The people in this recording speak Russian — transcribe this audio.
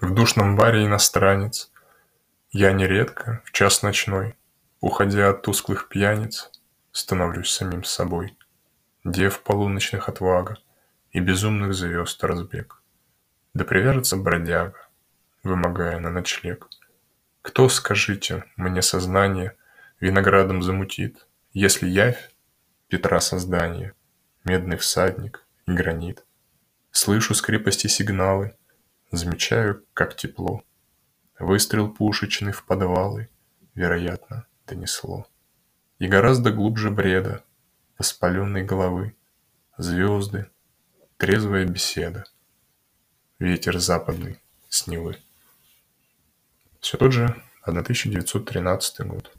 В душном баре иностранец. Я нередко, в час ночной, Уходя от тусклых пьяниц, Становлюсь самим собой. Дев полуночных отвага И безумных звезд разбег. Да привяжется бродяга, Вымогая на ночлег. Кто, скажите, мне сознание Виноградом замутит, Если явь — Петра создание, Медный всадник и гранит? Слышу с крепости сигналы, Замечаю, как тепло. Выстрел пушечный в подвалы, Вероятно, донесло. И гораздо глубже бреда Воспаленной головы Звезды, трезвая беседа, Ветер западный с Невы. Все тот же 1913 год.